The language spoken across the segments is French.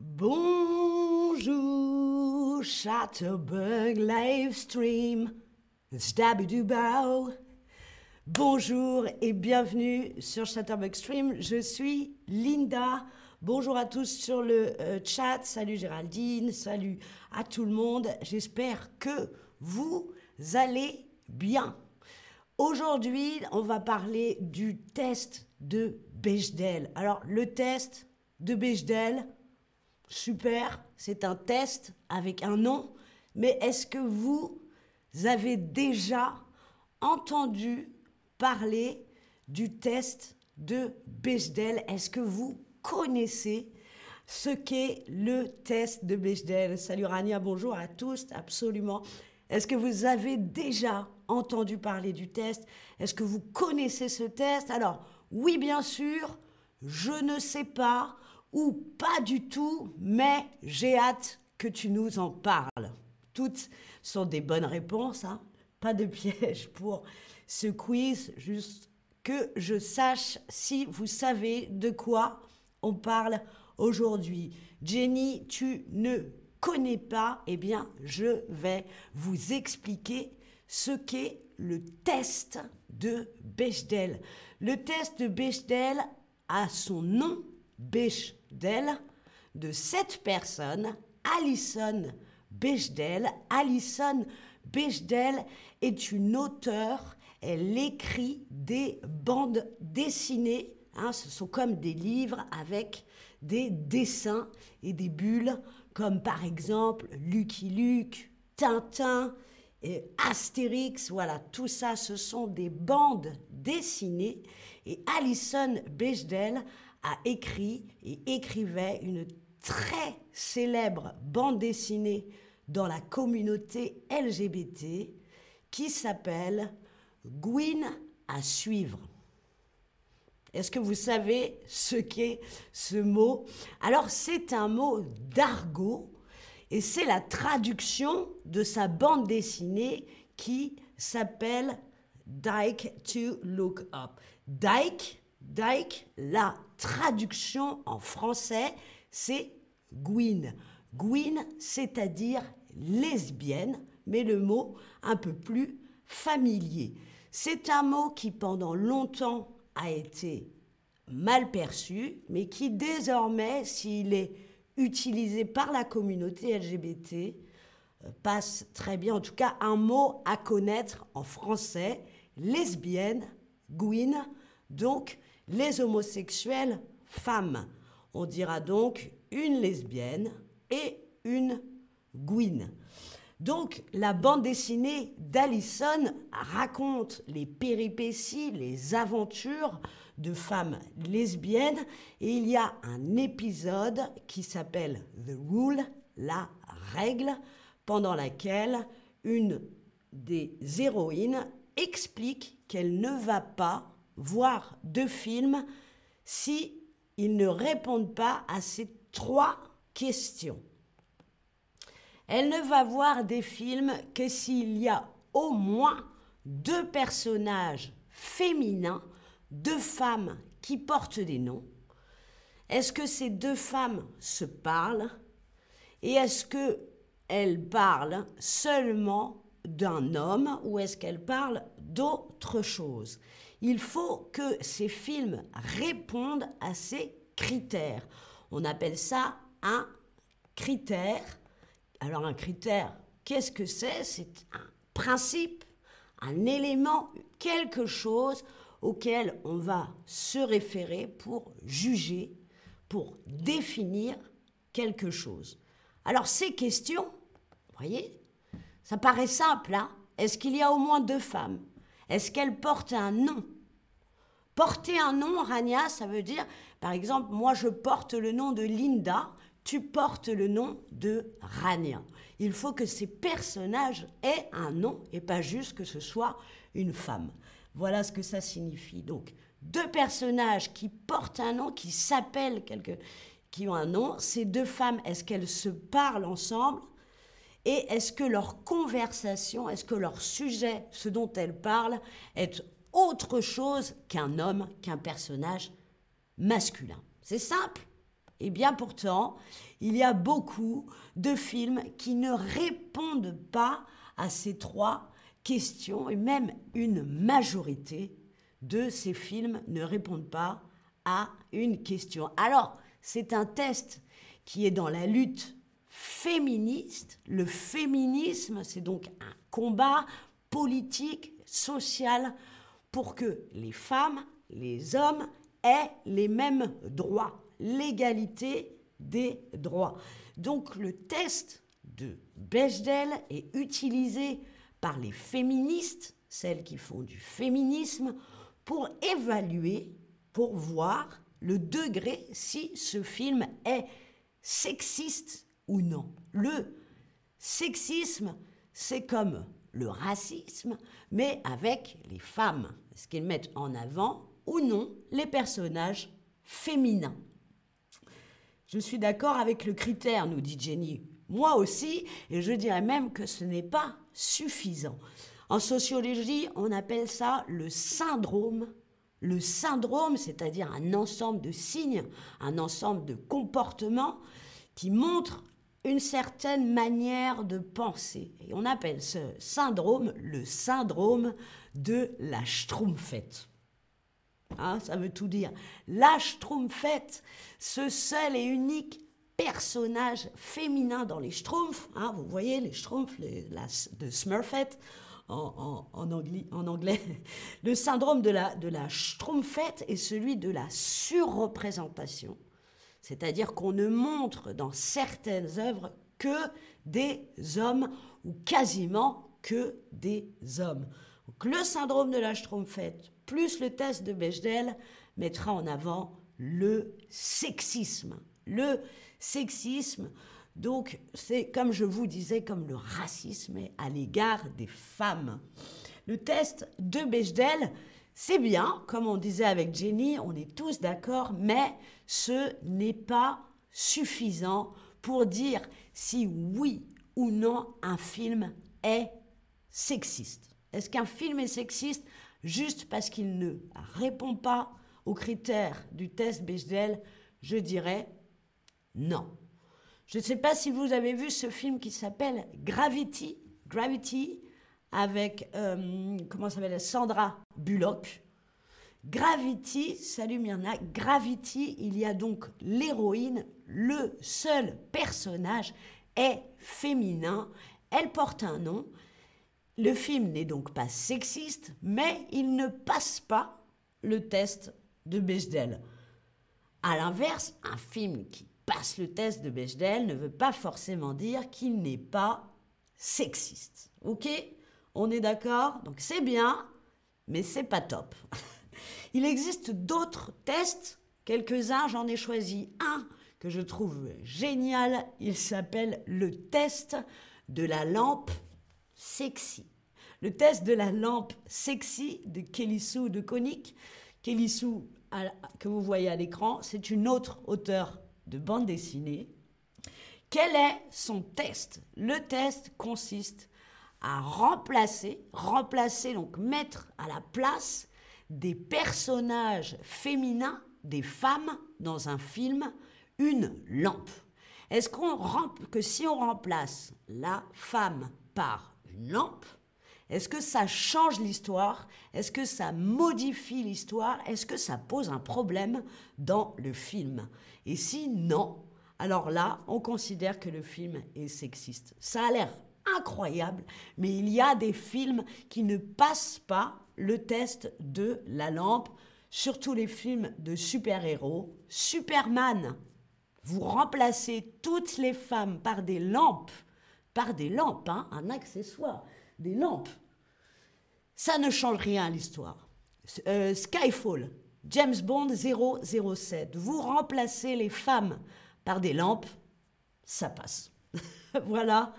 Bonjour, Chatterbug Livestream. Stabidubao. Bonjour et bienvenue sur Chatterbug Stream. Je suis Linda. Bonjour à tous sur le euh, chat. Salut Géraldine. Salut à tout le monde. J'espère que vous allez bien. Aujourd'hui, on va parler du test de Bechdel. Alors, le test de Bechdel, super, c'est un test avec un nom, mais est-ce que vous avez déjà entendu parler du test de Bechdel? Est-ce que vous connaissez ce qu'est le test de Bechdel? Salut Rania, bonjour à tous, absolument. Est-ce que vous avez déjà entendu parler du test? Est-ce que vous connaissez ce test? Alors, oui, bien sûr, je ne sais pas ou pas du tout, mais j'ai hâte que tu nous en parles. Toutes sont des bonnes réponses, hein pas de piège pour ce quiz, juste que je sache si vous savez de quoi on parle aujourd'hui. Jenny, tu ne connais pas, eh bien, je vais vous expliquer ce qu'est le test de Bechdel. Le test de Bechdel a son nom, Bechdel, de cette personne, Alison Bechdel. Alison Bechdel est une auteure, elle écrit des bandes dessinées, hein, ce sont comme des livres avec des dessins et des bulles, comme par exemple Lucky Luke, Tintin, et Astérix, voilà, tout ça, ce sont des bandes dessinées. Et Alison Bechdel a écrit et écrivait une très célèbre bande dessinée dans la communauté LGBT qui s'appelle Gwyn à suivre. Est-ce que vous savez ce qu'est ce mot? Alors c'est un mot d'argot et c'est la traduction de sa bande dessinée qui s'appelle Dyke to Look Up. Dyke, Dyke, la traduction en français, c'est Gwyn. Gwyn, c'est-à-dire lesbienne, mais le mot un peu plus familier. C'est un mot qui pendant longtemps a été mal perçu, mais qui désormais, s'il est utilisé par la communauté LGBT, euh, passe très bien, en tout cas un mot à connaître en français, lesbienne, Gwyn, donc les homosexuels femmes. On dira donc une lesbienne et une Gwyn. Donc la bande dessinée d'Alison raconte les péripéties, les aventures de femmes lesbiennes et il y a un épisode qui s'appelle The Rule, la règle, pendant laquelle une des héroïnes explique qu'elle ne va pas voir de film si ils ne répondent pas à ces trois questions. Elle ne va voir des films que s'il y a au moins deux personnages féminins, deux femmes qui portent des noms. Est-ce que ces deux femmes se parlent et est-ce que elles parlent seulement d'un homme ou est-ce qu'elles parlent d'autre chose? Il faut que ces films répondent à ces critères. On appelle ça un critère. Alors un critère, qu'est-ce que c'est? C'est un principe, un élément, quelque chose auquel on va se référer pour juger, pour définir quelque chose. Alors ces questions, vous voyez, ça paraît simple, hein? Est-ce qu'il y a au moins deux femmes? Est-ce qu'elles portent un nom? Porter un nom, Rania, ça veut dire, par exemple, moi je porte le nom de Linda, tu portes le nom de Rania. Il faut que ces personnages aient un nom et pas juste que ce soit une femme. Voilà ce que ça signifie. Donc, deux personnages qui portent un nom, qui s'appellent quelque, qui ont un nom. Ces deux femmes, est-ce qu'elles se parlent ensemble? Et est-ce que leur conversation, est-ce que leur sujet, ce dont elles parlent, est autre chose qu'un homme, qu'un personnage masculin C'est simple Et bien pourtant, il y a beaucoup de films qui ne répondent pas à ces trois questions, et même une majorité de ces films ne répondent pas à une question. Alors, c'est un test qui est dans la lutte féministe. Le féminisme, c'est donc un combat politique, social, pour que les femmes, les hommes aient les mêmes droits, l'égalité des droits. Donc le test de Bechdel est utilisé par les féministes, celles qui font du féminisme, pour évaluer, pour voir le degré si ce film est sexiste ou non. Le sexisme, c'est comme le racisme, mais avec les femmes. Est-ce qu'ils mettent en avant ou non les personnages féminins? Je suis d'accord avec le critère, nous dit Jenny. Moi aussi, et je dirais même que ce n'est pas suffisant. En sociologie, on appelle ça le syndrome. Le syndrome, c'est-à-dire un ensemble de signes, un ensemble de comportements qui montrent une certaine manière de penser. Et on appelle ce syndrome le syndrome de la Schtroumpfette. Hein, ça veut tout dire. La Schtroumpfette, ce seul et unique personnage féminin dans les Schtroumpfs, hein, vous voyez les Schtroumpfs de Smurfette en, anglais, en, anglais, le syndrome de la, de la Schtroumpfette est celui de la surreprésentation c'est-à-dire qu'on ne montre dans certaines œuvres que des hommes ou quasiment que des hommes. Donc, le syndrome de la Schtroumpfette plus le test de Bechdel mettra en avant le sexisme. Le sexisme, donc c'est comme je vous disais, comme le racisme à l'égard des femmes. Le test de Bechdel, c'est bien, comme on disait avec Jenny, on est tous d'accord, mais ce n'est pas suffisant pour dire si oui ou non un film est sexiste. Est-ce qu'un film est sexiste juste parce qu'il ne répond pas aux critères du test Bechdel Je dirais non. Je ne sais pas si vous avez vu ce film qui s'appelle Gravity. Gravity, avec, euh, comment s'appelle, Sandra Bullock. Gravity, salut Myrna, Gravity, il y a donc l'héroïne, le seul personnage est féminin, elle porte un nom. Le film n'est donc pas sexiste, mais il ne passe pas le test de Bechdel. À l'inverse, un film qui passe le test de Bechdel ne veut pas forcément dire qu'il n'est pas sexiste. Ok? On est d'accord? Donc c'est bien, mais c'est pas top. Il existe d'autres tests, quelques-uns, j'en ai choisi un que je trouve génial. Il s'appelle le test de la lampe sexy. Le test de la lampe sexy de Kélisou de Konik. Kélisou, que vous voyez à l'écran, c'est une autre auteure de bande dessinée. Quel est son test? Le test consiste à remplacer, remplacer, donc mettre à la place des personnages féminins, des femmes dans un film, une lampe. Est-ce qu'on que si on remplace la femme par une lampe, est-ce que ça change l'histoire? Est-ce que ça modifie l'histoire? Est-ce que ça pose un problème dans le film? Et si non, alors là, on considère que le film est sexiste. Ça a l'air incroyable, mais il y a des films qui ne passent pas le test de la lampe, surtout les films de super-héros. Superman, vous remplacez toutes les femmes par des lampes, par des lampes, hein, un accessoire, des lampes. Ça ne change rien à l'histoire. Euh, Skyfall, James Bond 007, vous remplacez les femmes par des lampes, ça passe. voilà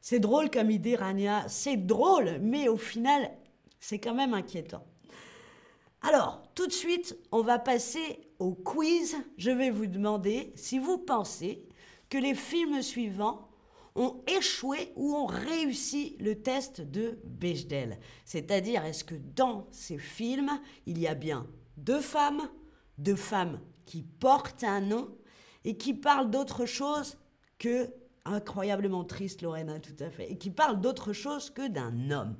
c'est drôle comme idée, Rania. C'est drôle, mais au final, c'est quand même inquiétant. Alors, tout de suite, on va passer au quiz. Je vais vous demander si vous pensez que les films suivants ont échoué ou ont réussi le test de Bechdel. C'est-à-dire, est-ce que dans ces films, il y a bien deux femmes, deux femmes qui portent un nom, et qui parle d'autre chose que incroyablement triste, Lorena, tout à fait, et qui parle d'autre chose que d'un homme?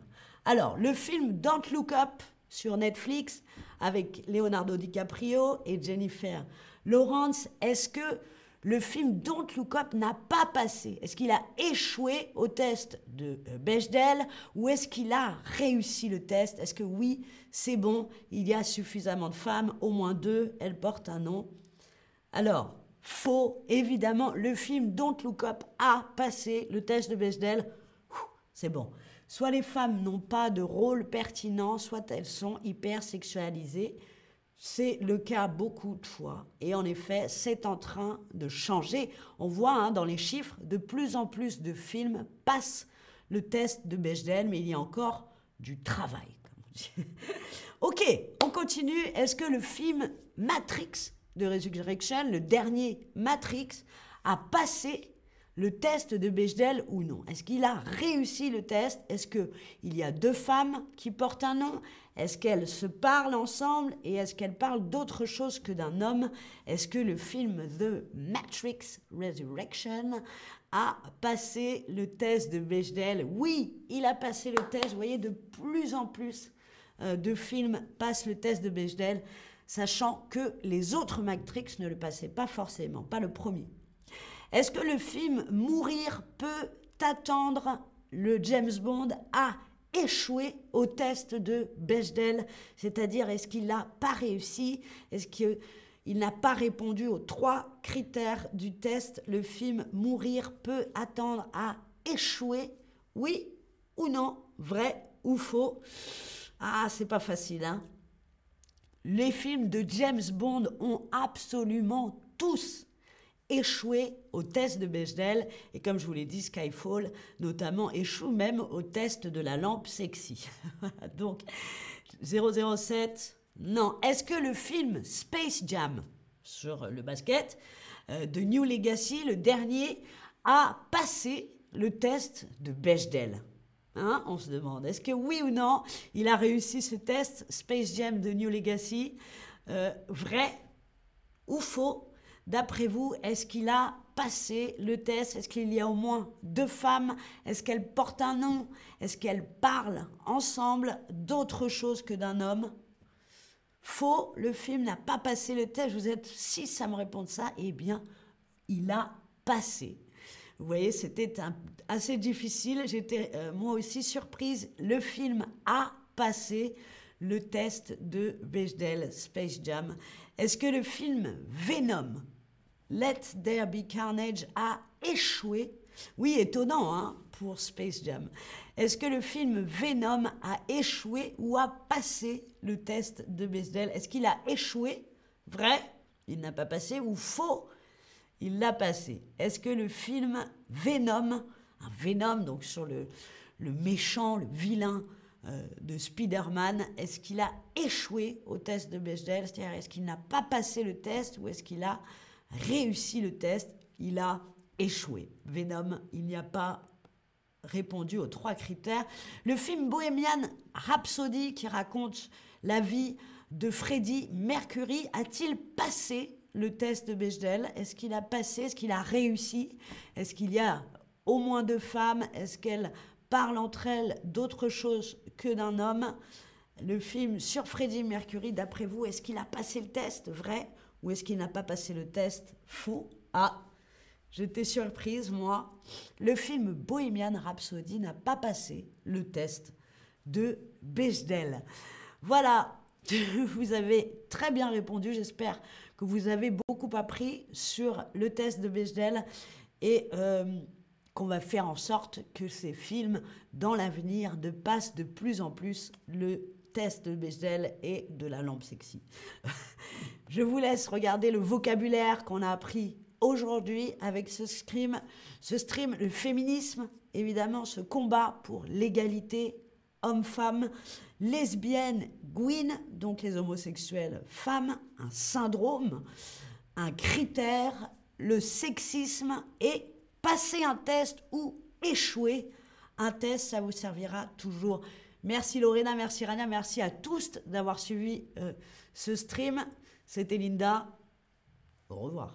Alors, le film Don't Look Up sur Netflix avec Leonardo DiCaprio et Jennifer Lawrence, est-ce que le film Don't Look Up n'a pas passé? Est-ce qu'il a échoué au test de euh, Bechdel ou est-ce qu'il a réussi le test? Est-ce que oui, c'est bon, il y a suffisamment de femmes, au moins deux, elles portent un nom Alors, faux, évidemment, le film Don't Look Up a passé le test de Bechdel. C'est bon. Soit les femmes n'ont pas de rôle pertinent, soit elles sont hyper sexualisées. C'est le cas beaucoup de fois. Et en effet, c'est en train de changer. On voit hein, dans les chiffres, de plus en plus de films passent le test de Bechdel, mais il y a encore du travail. ok, on continue. Est-ce que le film Matrix de Resurrection, le dernier Matrix, a passé le test de Bechdel ou non? Est-ce qu'il a réussi le test? Est-ce qu'il y a deux femmes qui portent un nom? Est-ce qu'elles se parlent ensemble? Et est-ce qu'elles parlent d'autre chose que d'un homme? Est-ce que le film The Matrix Resurrection a passé le test de Bechdel? Oui, il a passé le test. Vous voyez, de plus en plus euh, de films passent le test de Bechdel, sachant que les autres Matrix ne le passaient pas forcément, pas le premier. Est-ce que le film Mourir peut attendre le James Bond a échoué au test de Bechdel? C'est-à-dire, est-ce qu'il n'a pas réussi? Est-ce qu'il n'a pas répondu aux trois critères du test? Le film Mourir peut attendre à échouer Oui ou non? Vrai ou faux? Ah, c'est pas facile, hein. Les films de James Bond ont absolument tous échoué au test de Bechdel et comme je vous l'ai dit, Skyfall notamment échoue même au test de la lampe sexy. Donc 007, non. Est-ce que le film Space Jam sur le basket euh, de New Legacy, le dernier, a passé le test de Bechdel? Hein, on se demande, est-ce que oui ou non, il a réussi ce test Space Jam de New Legacy? Euh, Vrai ou faux? D'après vous, est-ce qu'il a passé le test? Est-ce qu'il y a au moins deux femmes? Est-ce qu'elles portent un nom? Est-ce qu'elles parlent ensemble d'autre chose que d'un homme? Faux, le film n'a pas passé le test. Vous êtes six à me répondre ça. Eh bien, il a passé. Vous voyez, c'était assez difficile. J'étais euh, moi aussi surprise. Le film a passé le test de Bechdel Space Jam. Est-ce que le film Venom Let There Be Carnage a échoué. Oui, étonnant hein, pour Space Jam. Est-ce que le film Venom a échoué ou a passé le test de Bechdel Est-ce qu'il a échoué? Vrai? Il n'a pas passé ou faux? Il l'a passé. Est-ce que le film Venom, un Venom donc sur le, le méchant, le vilain euh, de Spider-Man, est-ce qu'il a échoué au test de Bechdel C'est-à-dire est-ce qu'il n'a pas passé le test ou est-ce qu'il a réussi le test, il a échoué. Venom, il n'y a pas répondu aux trois critères. Le film Bohemian Rhapsody, qui raconte la vie de Freddie Mercury, a-t-il passé le test de Bechdel? Est-ce qu'il a passé? Est-ce qu'il a réussi? Est-ce qu'il y a au moins deux femmes? Est-ce qu'elles parlent entre elles d'autre chose que d'un homme? Le film sur Freddie Mercury, d'après vous, est-ce qu'il a passé le test? Vrai ou est-ce qu'il n'a pas passé le test Faux. Ah, j'étais surprise, moi. Le film Bohemian Rhapsody n'a pas passé le test de Bechdel. Voilà, vous avez très bien répondu. J'espère que vous avez beaucoup appris sur le test de Bechdel et euh, qu'on va faire en sorte que ces films, dans l'avenir, de passent de plus en plus le test de Bechdel et de la lampe sexy. Je vous laisse regarder le vocabulaire qu'on a appris aujourd'hui avec ce stream, ce stream, le féminisme, évidemment, ce combat pour l'égalité homme-femme, lesbienne, gwyn, donc les homosexuels femmes, un syndrome, un critère, le sexisme et passer un test ou échouer un test, ça vous servira toujours Merci Lorena, merci Rania, merci à tous d'avoir suivi euh, ce stream. C'était Linda. Au revoir.